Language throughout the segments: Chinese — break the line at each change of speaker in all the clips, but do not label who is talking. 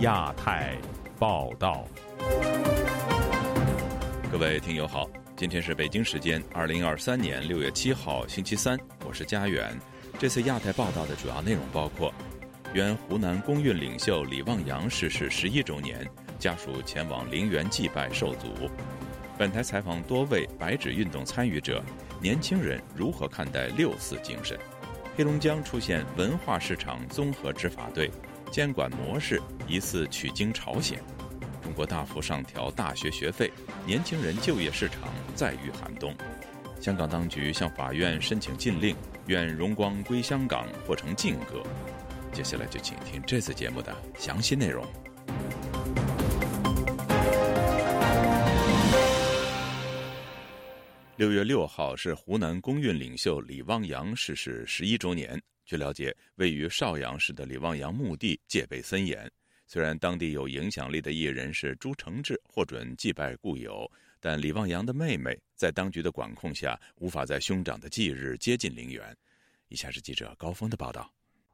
亚太报道，
各位听友好，今天是北京时间二零二三年六月七号星期三，我是佳远。这次亚太报道的主要内容包括：原湖南工运领袖李旺阳逝世十一周年，家属前往陵园祭拜受阻。本台采访多位白纸运动参与者，年轻人如何看待六四精神？黑龙江出现文化市场综合执法队，监管模式疑似取经朝鲜。中国大幅上调大学学费，年轻人就业市场再遇寒冬。香港当局向法院申请禁令，愿荣光归香港或成禁歌。接下来就请听这次节目的详细内容。六月六号是湖南工运领袖李旺阳逝世十一周年。据了解，位于邵阳市的李旺阳墓地戒备森严。虽然当地有影响力的艺人是朱承志获准祭拜故友，但李旺阳的妹妹在当局的管控下，无法在兄长的忌日接近陵园。以下是记者高峰的报道：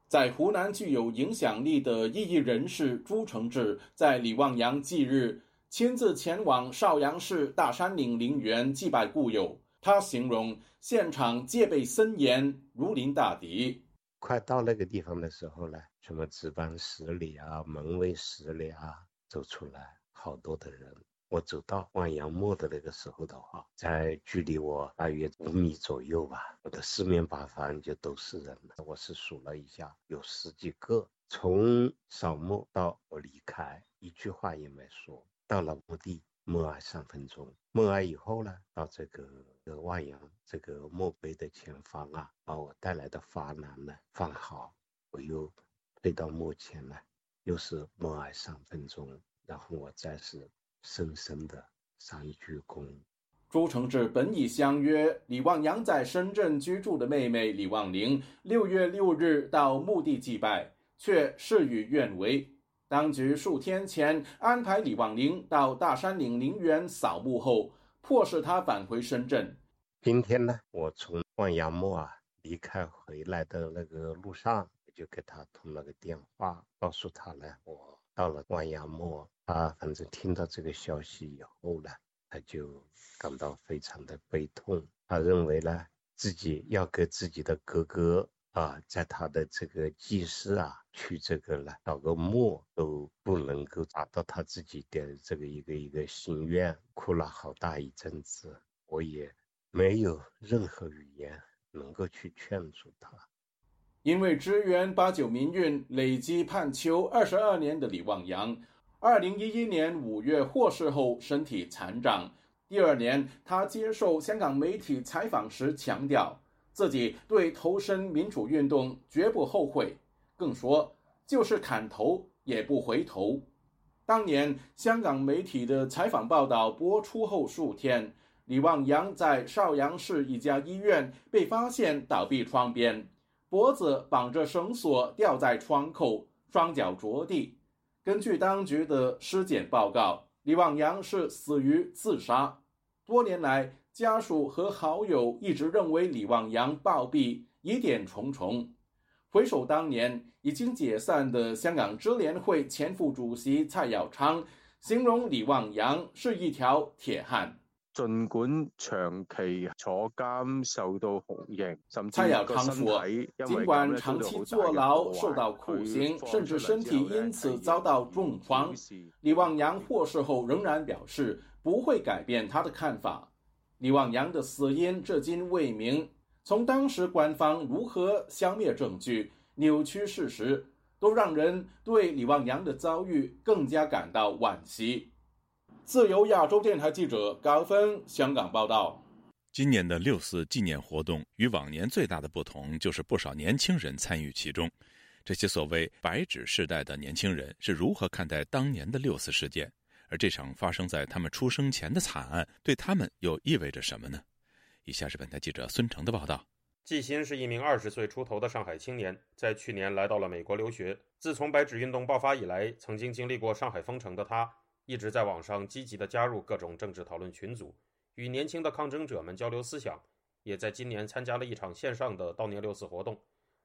在湖南具有影响力的异议人士朱承志，在李旺阳忌日。亲自前往邵阳市大山岭陵园祭拜故友，他形容现场戒备森严，如临大敌。
快到那个地方的时候呢，什么值班室里啊、门卫室里啊，走出来好多的人。我走到万阳墓的那个时候的话，在距离我大约五米左右吧，我的四面八方就都是人了。我是数了一下，有十几个。从扫墓到我离开，一句话也没说。到了墓地默哀三分钟，默哀以后呢，到这个呃万阳这个墓碑的前方啊，把我带来的花篮呢放好，我又退到墓前来，又是默哀三分钟，然后我再是深深的三鞠躬。
朱承志本已相约李望阳在深圳居住的妹妹李望玲六月六日到墓地祭拜，却事与愿违。当局数天前安排李旺林到大山岭陵园扫墓后，迫使他返回深圳。
今天呢，我从万阳墓啊离开回来的那个路上，我就给他通了个电话，告诉他呢，我到了万阳墓。他反正听到这个消息以后呢，他就感到非常的悲痛。他认为呢，自己要给自己的哥哥。啊，在他的这个祭祀啊，去这个了，找个墓都不能够达到他自己的这个一个一个心愿，哭了好大一阵子，我也没有任何语言能够去劝阻他。
因为支援八九民运累积判囚二十二年的李旺阳，二零一一年五月获释后身体残障，第二年他接受香港媒体采访时强调。自己对投身民主运动绝不后悔，更说就是砍头也不回头。当年香港媒体的采访报道播出后数天，李旺阳在邵阳市一家医院被发现倒闭窗边，脖子绑着绳索吊在窗口，双脚着地。根据当局的尸检报告，李旺阳是死于自杀。多年来。家属和好友一直认为李旺洋暴毙，疑点重重。回首当年已经解散的香港支联会前副主席蔡耀昌，形容李旺洋是一条铁汉。
尽管长期坐监受到酷刑，甚
蔡耀昌说，尽管长期坐牢受到酷刑，甚至身体因此遭到重创，李旺洋获释后仍然表示不会改变他的看法。李旺阳的死因至今未明，从当时官方如何消灭证据、扭曲事实，都让人对李旺阳的遭遇更加感到惋惜。自由亚洲电台记者高峰香港报道：
今年的六四纪念活动与往年最大的不同，就是不少年轻人参与其中。这些所谓“白纸世代”的年轻人是如何看待当年的六四事件？而这场发生在他们出生前的惨案，对他们又意味着什么呢？以下是本台记者孙成的报道。
季新是一名二十岁出头的上海青年，在去年来到了美国留学。自从白纸运动爆发以来，曾经经历过上海封城的他，一直在网上积极地加入各种政治讨论群组，与年轻的抗争者们交流思想。也在今年参加了一场线上的悼念六四活动。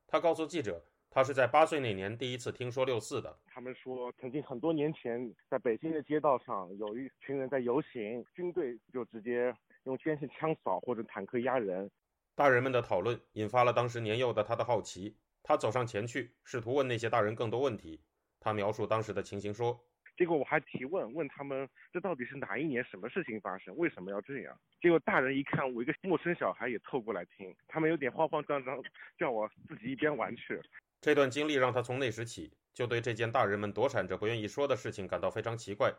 他告诉记者，他是在八岁那年第一次听说六四的。
他们说，曾经很多年前在北京的街道上有一群人在游行，军队就直接用监视枪扫或者坦克压人。
大人们的讨论引发了当时年幼的他的好奇，他走上前去，试图问那些大人更多问题。他描述当时的情形说：“
结果我还提问，问他们这到底是哪一年，什么事情发生，为什么要这样？结果大人一看我一个陌生小孩也凑过来听，他们有点慌慌张张，叫我自己一边玩去。
这段经历让他从那时起就对这件大人们躲闪着不愿意说的事情感到非常奇怪。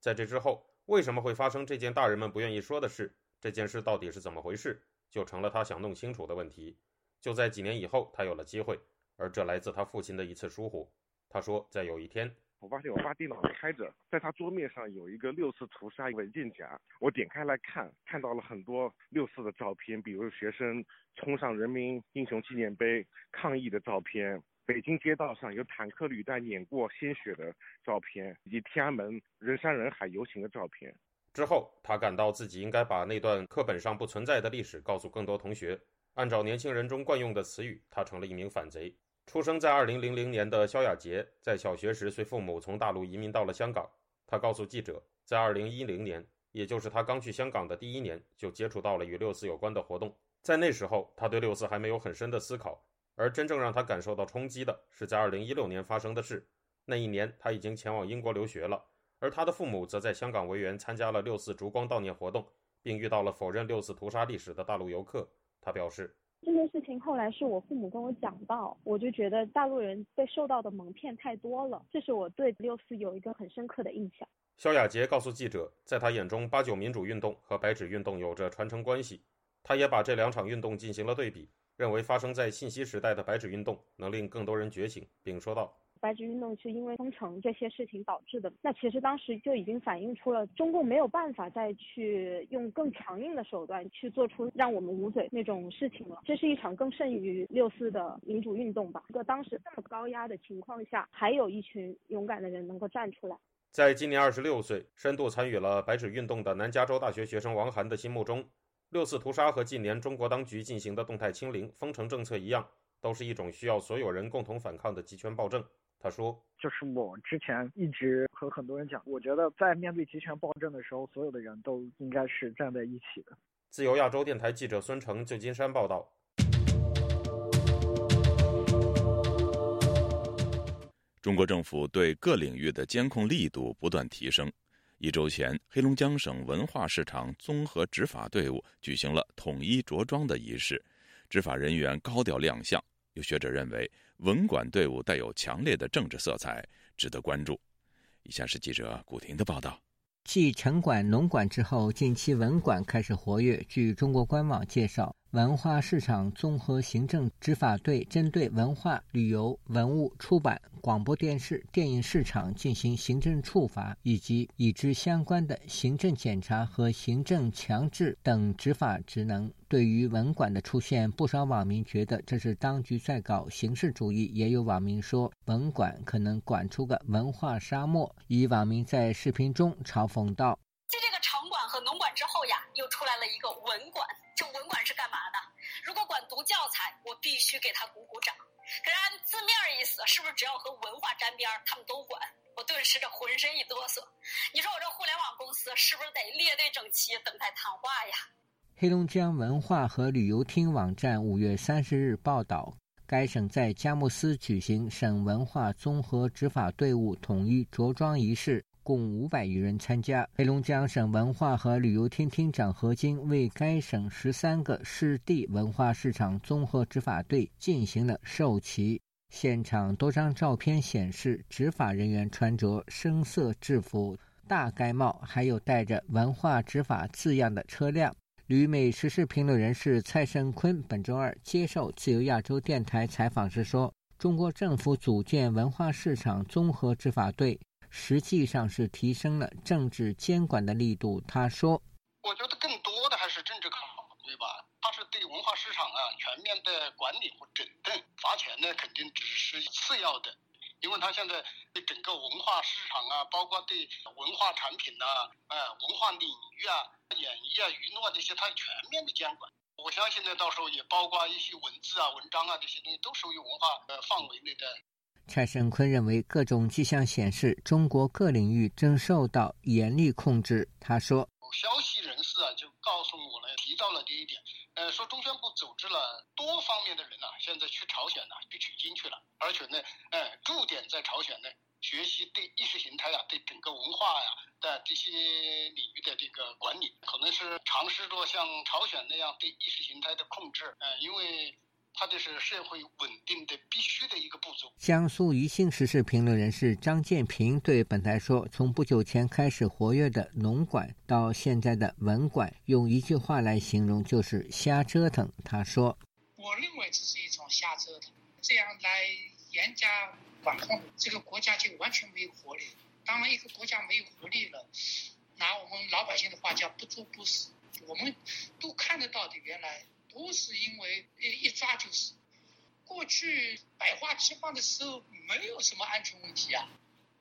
在这之后，为什么会发生这件大人们不愿意说的事？这件事到底是怎么回事？就成了他想弄清楚的问题。就在几年以后，他有了机会，而这来自他父亲的一次疏忽。他说，在有一天，
我发现我爸电脑开着，在他桌面上有一个六四屠杀文件夹，我点开来看，看到了很多六四的照片，比如学生冲上人民英雄纪念碑抗议的照片。北京街道上有坦克履带碾过鲜血的照片，以及天安门人山人海游行的照片。
之后，他感到自己应该把那段课本上不存在的历史告诉更多同学。按照年轻人中惯用的词语，他成了一名反贼。出生在2000年的萧亚杰，在小学时随父母从大陆移民到了香港。他告诉记者，在2010年，也就是他刚去香港的第一年，就接触到了与六四有关的活动。在那时候，他对六四还没有很深的思考。而真正让他感受到冲击的是在2016年发生的事。那一年，他已经前往英国留学了，而他的父母则在香港维园参加了六四烛光悼念活动，并遇到了否认六四屠杀历史的大陆游客。他表示，
这件事情后来是我父母跟我讲到，我就觉得大陆人被受到的蒙骗太多了，这是我对六四有一个很深刻的印象。
肖亚杰告诉记者，在他眼中，八九民主运动和白纸运动有着传承关系。他也把这两场运动进行了对比。认为发生在信息时代的白纸运动能令更多人觉醒，并说道：“
白纸运动是因为封城这些事情导致的。那其实当时就已经反映出了中共没有办法再去用更强硬的手段去做出让我们捂嘴那种事情了。这是一场更胜于六四的民主运动吧？一个当时这么高压的情况下，还有一群勇敢的人能够站出来。”
在今年二十六岁、深度参与了白纸运动的南加州大学学生王涵的心目中。六四屠杀和近年中国当局进行的动态清零、封城政策一样，都是一种需要所有人共同反抗的集权暴政。他说：“
就是我之前一直和很多人讲，我觉得在面对集权暴政的时候，所有的人都应该是站在一起的。”
自由亚洲电台记者孙成，旧金山报道。
中国政府对各领域的监控力度不断提升。一周前，黑龙江省文化市场综合执法队伍举行了统一着装的仪式，执法人员高调亮相。有学者认为，文管队伍带有强烈的政治色彩，值得关注。以下是记者古婷的报道。
继城管、农管之后，近期文管开始活跃。据中国官网介绍。文化市场综合行政执法队针对文化旅游、文物出版、广播电视、电影市场进行行政处罚，以及与之相关的行政检查和行政强制等执法职能。对于文管的出现，不少网民觉得这是当局在搞形式主义，也有网民说文管可能管出个文化沙漠。一网民在视频中嘲讽道：“
在这个城管和农管之后呀，又出来了一个文管。”这文管是干嘛的？如果管读教材，我必须给他鼓鼓掌。可是按字面意思，是不是只要和文化沾边，他们都管？我顿时这浑身一哆嗦。你说我这互联网公司是不是得列队整齐，等待谈话呀？
黑龙江文化和旅游厅网站五月三十日报道，该省在佳木斯举行省文化综合执法队伍统一着装仪式。共五百余人参加。黑龙江省文化和旅游厅厅长何金为该省十三个市地文化市场综合执法队进行了授旗。现场多张照片显示，执法人员穿着深色制服、大盖帽，还有带着“文化执法”字样的车辆。旅美时事评论人士蔡胜坤本周二接受自由亚洲电台采访时说：“中国政府组建文化市场综合执法队。”实际上是提升了政治监管的力度。他说：“
我觉得更多的还是政治考虑吧。他是对文化市场啊全面的管理和整顿，罚钱呢肯定只是次要的，因为他现在对整个文化市场啊，包括对文化产品呐，呃，文化领域啊、演艺啊、娱乐这些，他全面的监管。”我相信呢，到时候也包括一些文字啊、文章啊这些东西，都属于文化呃范围内的。
蔡胜坤认为，各种迹象显示，中国各领域正受到严厉控制。他说：“
消息人士啊，就告诉我了，提到了这一点。呃，说中宣部组织了多方面的人呐，现在去朝鲜呐，去取经去了，而且呢，呃，驻点在朝鲜呢，学习对意识形态啊、对整个文化呀的这些领域的这个管理，可能是尝试着像朝鲜那样对意识形态的控制。呃，因为。”它就是社会稳定的必须的一个步骤。
江苏宜兴时事评论人士张建平对本台说：“从不久前开始活跃的农管到现在的文管，用一句话来形容就是瞎折腾。”他说：“
我认为这是一种瞎折腾，这样来严加管控，这个国家就完全没有活力。当然，一个国家没有活力了，拿我们老百姓的话叫不作不死。我们都看得到的，原来。”不是因为一一抓就是，过去百花齐放的时候没有什么安全问题啊，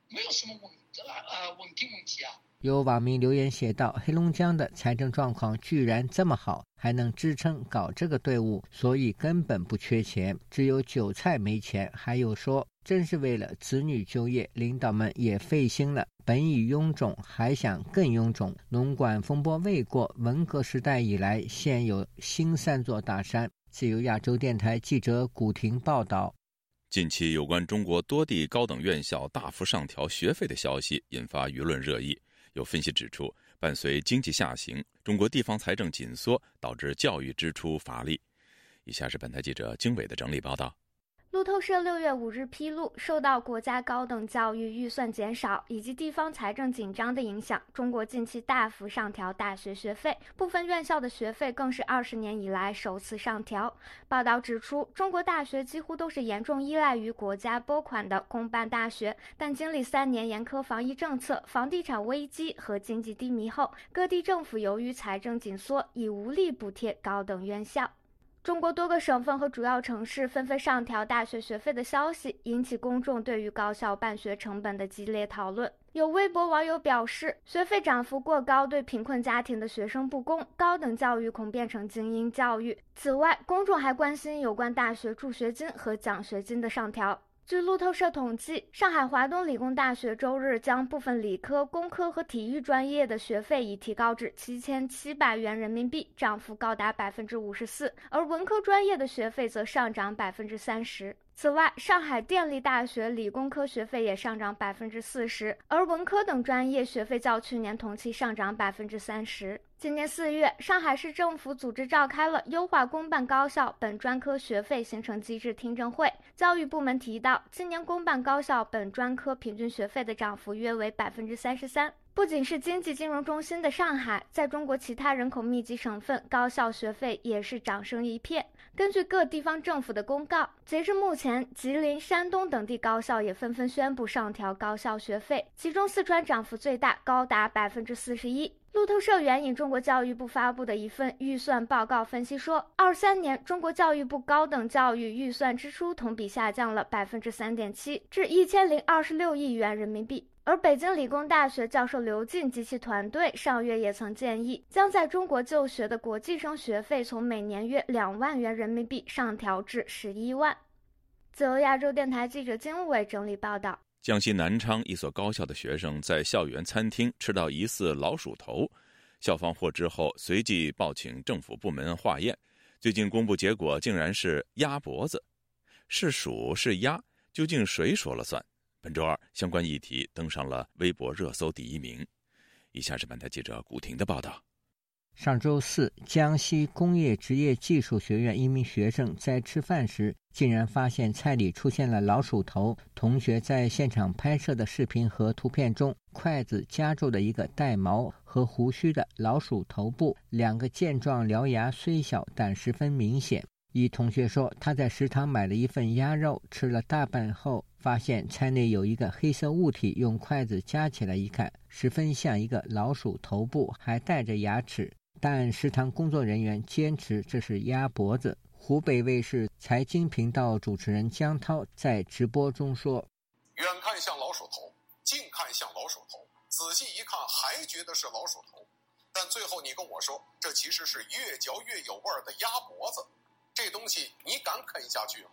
没有什么稳呃稳定问题啊。
有网民留言写道：“黑龙江的财政状况居然这么好，还能支撑搞这个队伍，所以根本不缺钱，只有韭菜没钱。”还有说。真是为了子女就业，领导们也费心了。本已臃肿，还想更臃肿。农管风波未过，文革时代以来，现有新三座大山。自由亚洲电台记者古婷报道。
近期有关中国多地高等院校大幅上调学费的消息引发舆论热议。有分析指出，伴随经济下行，中国地方财政紧缩导致教育支出乏力。以下是本台记者经纬的整理报道。
路透社六月五日披露，受到国家高等教育预算减少以及地方财政紧张的影响，中国近期大幅上调大学学费，部分院校的学费更是二十年以来首次上调。报道指出，中国大学几乎都是严重依赖于国家拨款的公办大学，但经历三年严苛防疫政策、房地产危机和经济低迷后，各地政府由于财政紧缩，已无力补贴高等院校。中国多个省份和主要城市纷纷上调大学学费的消息，引起公众对于高校办学成本的激烈讨论。有微博网友表示，学费涨幅过高对贫困家庭的学生不公，高等教育恐变成精英教育。此外，公众还关心有关大学助学金和奖学金的上调。据路透社统计，上海华东理工大学周日将部分理科、工科和体育专业的学费已提高至七千七百元人民币，涨幅高达百分之五十四；而文科专业的学费则上涨百分之三十。此外，上海电力大学理工科学费也上涨百分之四十，而文科等专业学费较去年同期上涨百分之三十。今年四月，上海市政府组织召开了优化公办高校本专科学费形成机制听证会。教育部门提到，今年公办高校本专科平均学费的涨幅约为百分之三十三。不仅是经济金融中心的上海，在中国其他人口密集省份，高校学费也是涨声一片。根据各地方政府的公告，截至目前，吉林、山东等地高校也纷纷宣布上调高校学费，其中四川涨幅最大，高达百分之四十一。路透社援引中国教育部发布的一份预算报告分析说，二三年中国教育部高等教育预算支出同比下降了百分之三点七，至一千零二十六亿元人民币。而北京理工大学教授刘进及其团队上月也曾建议，将在中国就学的国际生学费从每年约两万元人民币上调至十一万。自由亚洲电台记者金伟整理报道：
江西南昌一所高校的学生在校园餐厅吃到疑似老鼠头，校方获知后随即报请政府部门化验，最近公布结果，竟然是鸭脖子，是鼠是鸭，究竟谁说了算？本周二，相关议题登上了微博热搜第一名。以下是本台记者古婷的报道：
上周四，江西工业职业技术学院一名学生在吃饭时，竟然发现菜里出现了老鼠头。同学在现场拍摄的视频和图片中，筷子夹住的一个带毛和胡须的老鼠头部，两个健壮獠牙虽小，但十分明显。一同学说，他在食堂买了一份鸭肉，吃了大半后，发现菜内有一个黑色物体，用筷子夹起来一看，十分像一个老鼠头部，还带着牙齿。但食堂工作人员坚持这是鸭脖子。湖北卫视财经频道主持人江涛在直播中说：“
远看像老鼠头，近看像老鼠头，仔细一看还觉得是老鼠头。”但最后你跟我说，这其实是越嚼越有味儿的鸭脖子，这东西你敢啃下去吗？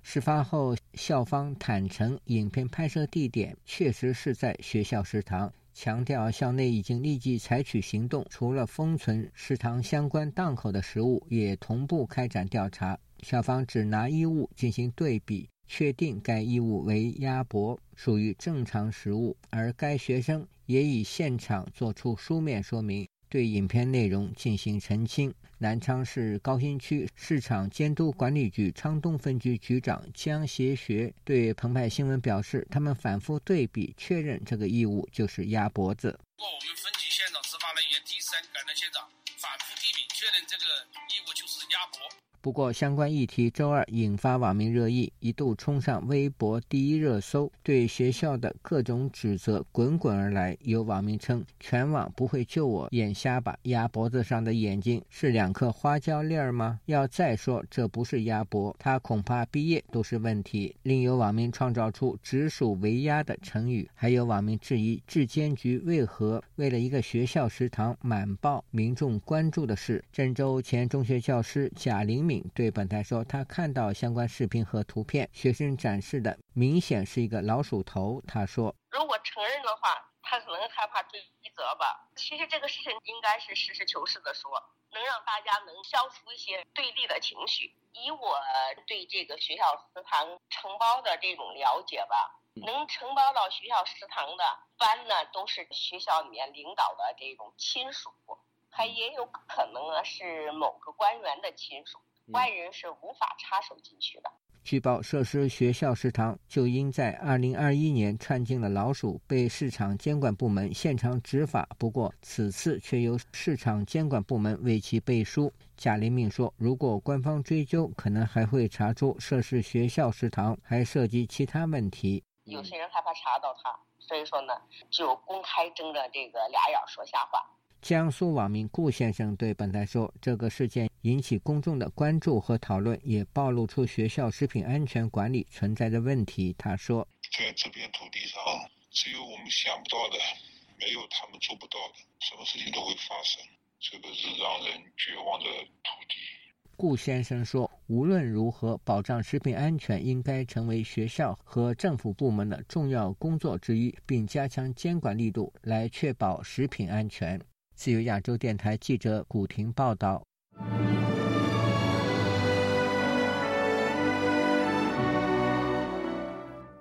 事发后，校方坦诚，影片拍摄地点确实是在学校食堂，强调校内已经立即采取行动，除了封存食堂相关档口的食物，也同步开展调查。校方只拿衣物进行对比，确定该衣物为鸭脖，属于正常食物，而该学生也以现场作出书面说明。对影片内容进行澄清。南昌市高新区市场监督管理局昌东分局局长江协学对澎湃新闻表示，他们反复对比确认这个异物就是鸭脖子。
通过我们分局现场执法人员第三赶到现场，反复地比确认这个异物就是鸭脖。
不过，相关议题周二引发网民热议，一度冲上微博第一热搜，对学校的各种指责滚滚而来。有网民称：“全网不会救我眼瞎吧？鸭脖子上的眼睛是两颗花椒粒儿吗？要再说这不是鸭脖，他恐怕毕业都是问题。”另有网民创造出“直属为鸭”的成语，还有网民质疑质监局为何为了一个学校食堂满报民众关注的事。郑州前中学教师贾玲敏。对本台说，他看到相关视频和图片，学生展示的明显是一个老鼠头。他说：“
如果承认的话，他可能害怕追责吧。其实这个事情应该是实事求是的说，能让大家能消除一些对立的情绪。以我对这个学校食堂承包的这种了解吧，能承包到学校食堂的班呢，都是学校里面领导的这种亲属，还也有可能呢是某个官员的亲属。”外人是无法插手进去的。
据报，涉事学校食堂就因在2021年串进了老鼠，被市场监管部门现场执法。不过，此次却由市场监管部门为其背书。贾林敏说：“如果官方追究，可能还会查出涉事学校食堂还涉及其他问题。
有些人害怕查到他，所以说呢，就公开睁着这个俩眼说瞎话。”
江苏网民顾先生对本台说：“这个事件引起公众的关注和讨论，也暴露出学校食品安全管理存在的问题。”他说：“
在这片土地上，只有我们想不到的，没有他们做不到的，什么事情都会发生。这个是让人绝望的土地。”
顾先生说：“无论如何，保障食品安全应该成为学校和政府部门的重要工作之一，并加强监管力度，来确保食品安全。”自由亚洲电台记者古婷报道：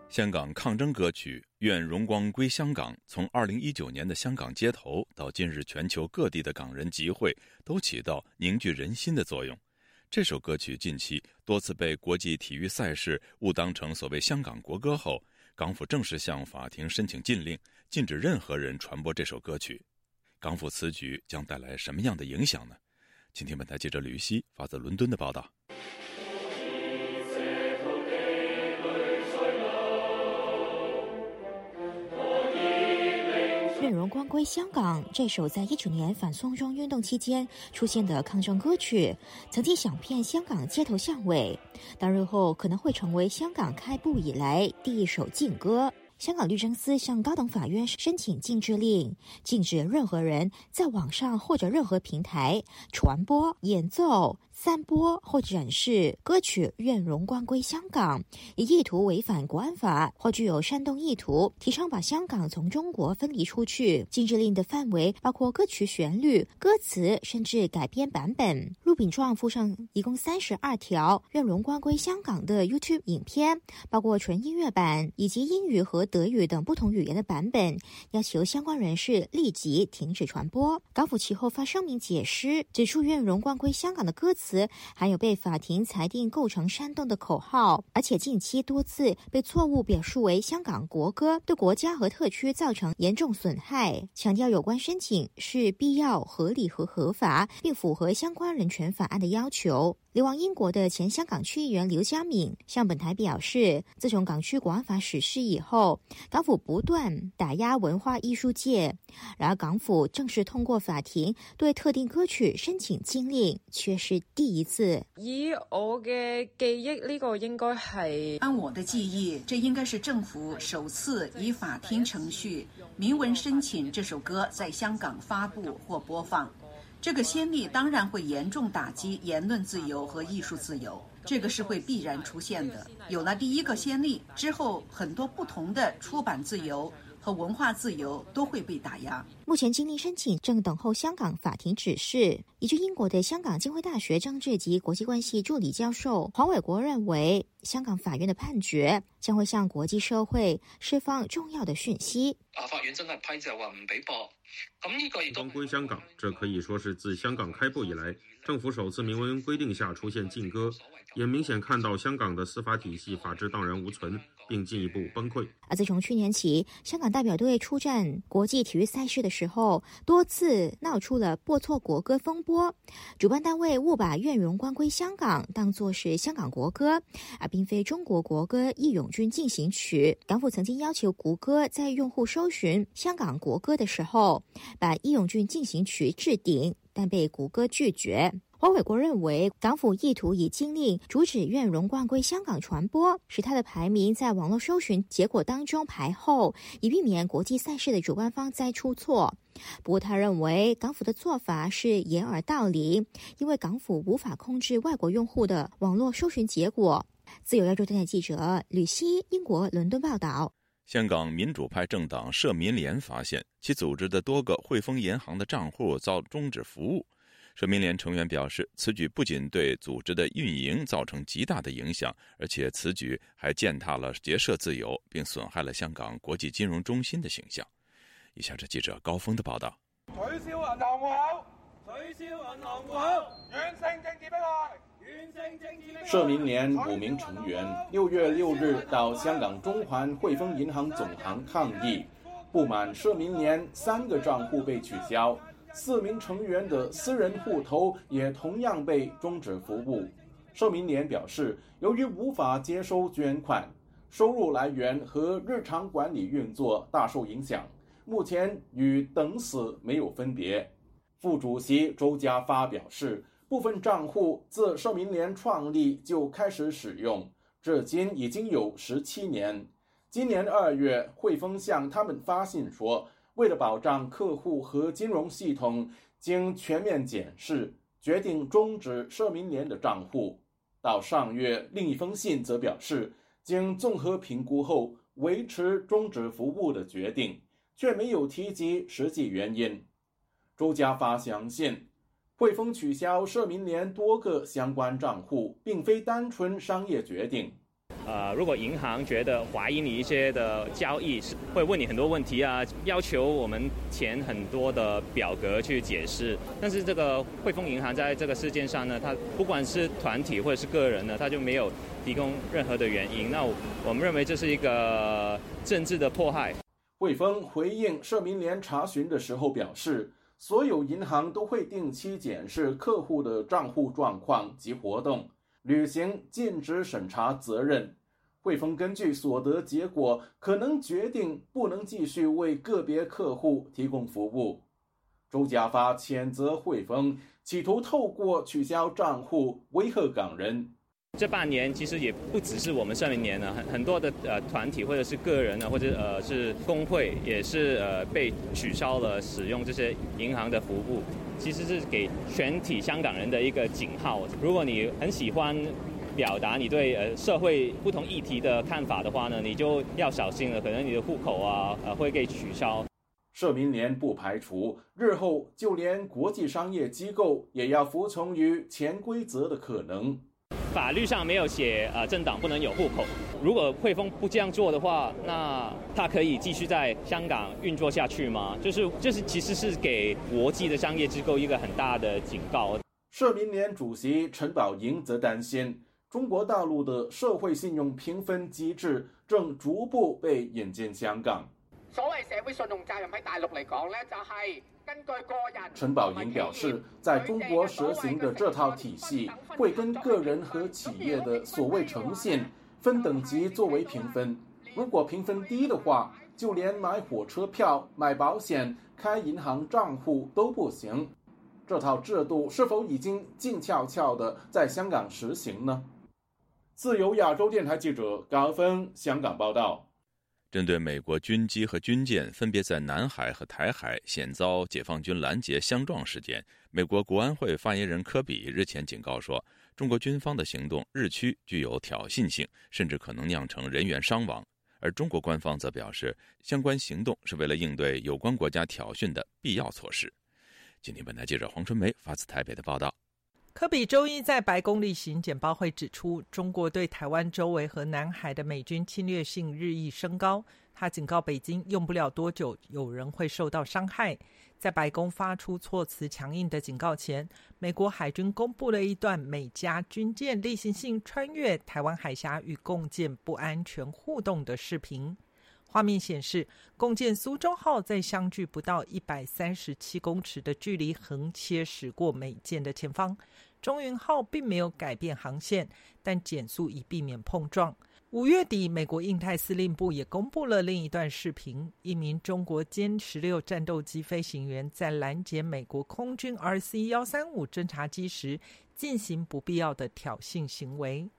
香港抗争歌曲《愿荣光归香港》从二零一九年的香港街头到今日全球各地的港人集会，都起到凝聚人心的作用。这首歌曲近期多次被国际体育赛事误当成所谓香港国歌后，港府正式向法庭申请禁令，禁止任何人传播这首歌曲。港府此举将带来什么样的影响呢？请听本台记者吕希发自伦敦的报道。
愿荣光归香港这首在一九年反送中运动期间出现的抗争歌曲，曾经响遍香港街头巷尾，但日后可能会成为香港开埠以来第一首禁歌。香港律政司向高等法院申请禁制令，禁止任何人在网上或者任何平台传播、演奏。散播或展示歌曲《愿荣光归香港》，以意图违反国安法或具有煽动意图，提倡把香港从中国分离出去。禁止令的范围包括歌曲旋律、歌词，甚至改编版本。入禀状附上一共三十二条《愿荣光归香港》的 YouTube 影片，包括纯音乐版以及英语和德语等不同语言的版本，要求相关人士立即停止传播。港府其后发声明解释，指出《愿荣光归香港》的歌词。词还有被法庭裁定构成煽动的口号，而且近期多次被错误表述为香港国歌，对国家和特区造成严重损害。强调有关申请是必要、合理和合法，并符合相关人权法案的要求。流亡英国的前香港区议员刘家敏向本台表示，自从港区国安法实施以后，港府不断打压文化艺术界。然而，港府正式通过法庭对特定歌曲申请禁令，却是第一次。
以我嘅记忆，呢个应该系
按我的记忆，这应该是政府首次以法庭程序明文申请这首歌在香港发布或播放。这个先例当然会严重打击言论自由和艺术自由，这个是会必然出现的。有了第一个先例之后，很多不同的出版自由和文化自由都会被打压。
目前禁令申请正等候香港法庭指示。移居英国的香港浸会大学政治及国际关系助理教授黄伟国认为，香港法院的判决将会向国际社会释放重要的讯息。
啊，法院真系批就话唔俾播。咁呢个亦都
归香港，这可以说是自香港开埠以来，政府首次明文规定下出现禁歌，也明显看到香港的司法体系法治荡然无存，并进一步崩溃。
而自从去年起，香港代表队出战国际体育赛事的时候，多次闹出了播错国歌风波，主办单位误把《愿荣光归香港》当作是香港国歌，而并非中国国歌《义勇军进行曲》。港府曾经要求谷歌在用户搜寻香港国歌的时候。把《义勇军进行曲》置顶，但被谷歌拒绝。黄伟国认为，港府意图以禁令阻止《愿荣冠归香港》传播，使他的排名在网络搜寻结果当中排后，以避免国际赛事的主办方再出错。不过，他认为港府的做法是掩耳盗铃，因为港府无法控制外国用户的网络搜寻结果。自由亚洲电台记者吕希，英国伦敦报道。
香港民主派政党社民联发现，其组织的多个汇丰银行的账户遭终止服务。社民联成员表示，此举不仅对组织的运营造成极大的影响，而且此举还践踏了结社自由，并损害了香港国际金融中心的形象。以下是记者高峰的报道：
取消银行户口，取消银行户口，完成政治迫害。
社民联五名成员六月六日到香港中环汇丰银行总行抗议，不满社民联三个账户被取消，四名成员的私人户头也同样被终止服务。社民联表示，由于无法接收捐款，收入来源和日常管理运作大受影响，目前与等死没有分别。副主席周家发表示。部分账户自社民联创立就开始使用，至今已经有十七年。今年二月，汇丰向他们发信说，为了保障客户和金融系统，经全面检视，决定终止社民联的账户。到上月，另一封信则表示，经综合评估后，维持终止服务的决定，却没有提及实际原因。周家发相信。汇丰取消社民联多个相关账户，并非单纯商业决定。
呃，如果银行觉得怀疑你一些的交易，是会问你很多问题啊，要求我们填很多的表格去解释。但是这个汇丰银行在这个事件上呢，它不管是团体或者是个人呢，它就没有提供任何的原因。那我们认为这是一个政治的迫害。
汇丰回应社民联查询的时候表示。所有银行都会定期检视客户的账户状况及活动，履行尽职审查责任。汇丰根据所得结果，可能决定不能继续为个别客户提供服务。周家发谴责汇丰企图透过取消账户威吓港人。
这半年其实也不只是我们社民联呢，很很多的呃团体或者是个人呢，或者呃是工会，也是呃被取消了使用这些银行的服务。其实是给全体香港人的一个警号。如果你很喜欢表达你对呃社会不同议题的看法的话呢，你就要小心了，可能你的户口啊呃会被取消。
社民联不排除日后就连国际商业机构也要服从于潜规则的可能。
法律上没有写，呃，政党不能有户口。如果汇丰不这样做的话，那它可以继续在香港运作下去吗？就是，就是，其实是给国际的商业机构一个很大的警告。
社民联主席陈宝莹则担心，中国大陆的社会信用评分机制正逐步被引进香港。
所谓社会信用责任喺大陆嚟讲呢，就系
陈宝莹表示，在中国实行的这套体系会跟个人和企业的所谓诚信分等级作为评分。如果评分低的话，就连买火车票、买保险、开银行账户都不行。这套制度是否已经静悄悄的在香港实行呢？自由亚洲电台记者高峰香港报道。
针对美国军机和军舰分别在南海和台海险遭解放军拦截相撞事件，美国国安会发言人科比日前警告说，中国军方的行动日趋具有挑衅性，甚至可能酿成人员伤亡。而中国官方则表示，相关行动是为了应对有关国家挑衅的必要措施。今天，本台记者黄春梅发自台北的报道。
科比周一在白宫例行简报会指出，中国对台湾周围和南海的美军侵略性日益升高。他警告北京，用不了多久，有人会受到伤害。在白宫发出措辞强硬的警告前，美国海军公布了一段美加军舰例行性穿越台湾海峡与共建不安全互动的视频。画面显示，共建苏州号在相距不到一百三十七公尺的距离横切驶过美舰的前方。中云号并没有改变航线，但减速以避免碰撞。五月底，美国印太司令部也公布了另一段视频：一名中国歼十六战斗机飞行员在拦截美国空军 RC 幺三五侦察机时进行不必要的挑衅行为。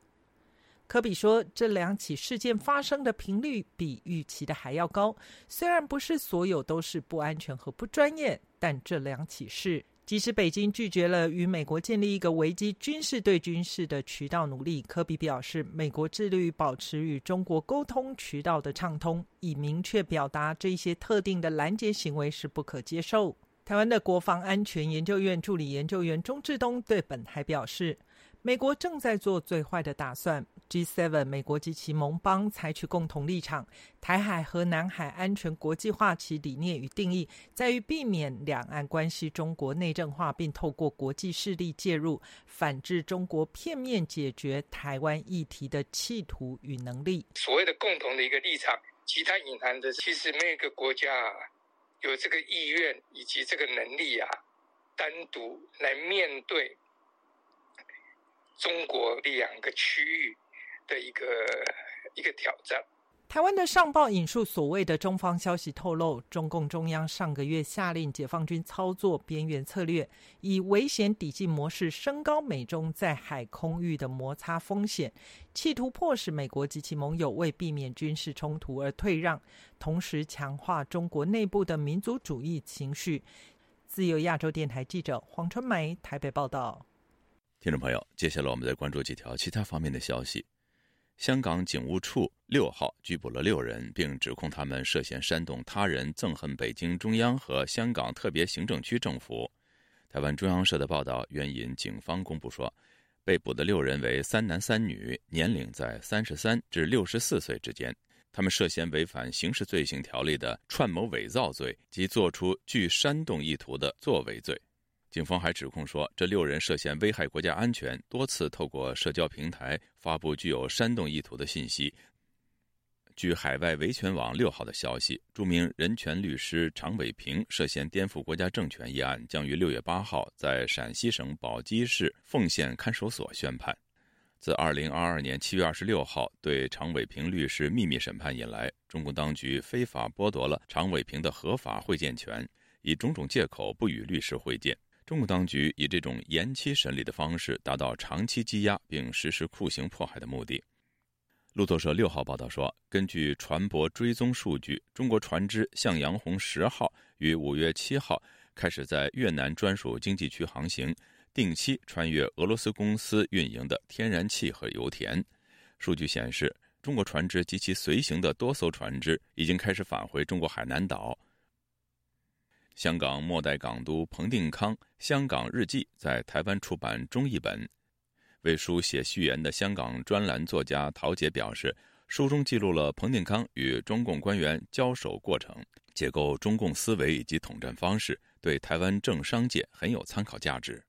科比说，这两起事件发生的频率比预期的还要高。虽然不是所有都是不安全和不专业，但这两起事，即使北京拒绝了与美国建立一个危机军事对军事的渠道努力，科比表示，美国致力于保持与中国沟通渠道的畅通，以明确表达这些特定的拦截行为是不可接受。台湾的国防安全研究院助理研究员钟志东对本台表示。美国正在做最坏的打算。G7 美国及其盟邦采取共同立场，台海和南海安全国际化其理念与定义，在于避免两岸关系中国内政化，并透过国际势力介入，反制中国片面解决台湾议题的企图与能力。
所谓的共同的一个立场，其他隐含的其实每一个国家有这个意愿以及这个能力啊，单独来面对。中国两个区域的一个一个挑战。
台湾的上报引述所谓的中方消息透露，中共中央上个月下令解放军操作边缘策略，以危险抵近模式升高美中在海空域的摩擦风险，企图迫使美国及其盟友为避免军事冲突而退让，同时强化中国内部的民族主义情绪。自由亚洲电台记者黄春梅台北报道。
听众朋友，接下来我们再关注几条其他方面的消息。香港警务处六号拘捕了六人，并指控他们涉嫌煽动他人憎恨北京中央和香港特别行政区政府。台湾中央社的报道援引警方公布说，被捕的六人为三男三女，年龄在三十三至六十四岁之间。他们涉嫌违反刑事罪行条例的串谋伪造罪及作出具煽动意图的作为罪。警方还指控说，这六人涉嫌危害国家安全，多次透过社交平台发布具有煽动意图的信息。据海外维权网六号的消息，著名人权律师常伟平涉嫌颠覆国家政权一案将于六月八号在陕西省宝鸡市凤县看守所宣判。自二零二二年七月二十六号对常伟平律师秘密审判以来，中共当局非法剥夺了常伟平的合法会见权，以种种借口不与律师会见。中国当局以这种延期审理的方式，达到长期羁押并实施酷刑迫害的目的。路透社六号报道说，根据船舶追踪数据，中国船只“向阳红十号”于五月七号开始在越南专属经济区航行，定期穿越俄罗斯公司运营的天然气和油田。数据显示，中国船只及其随行的多艘船只已经开始返回中国海南岛。香港末代港督彭定康《香港日记》在台湾出版中译本，为书写序言的香港专栏作家陶杰表示，书中记录了彭定康与中共官员交手过程，解构中共思维以及统战方式，对台湾政商界很有参考价值。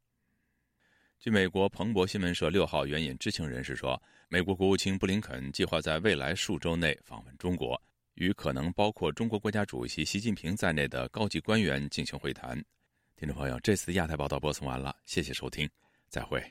据美国彭博新闻社六号援引知情人士说，美国国务卿布林肯计划在未来数周内访问中国。与可能包括中国国家主席习近平在内的高级官员进行会谈。听众朋友，这次亚太报道播送完了，谢谢收听，再会。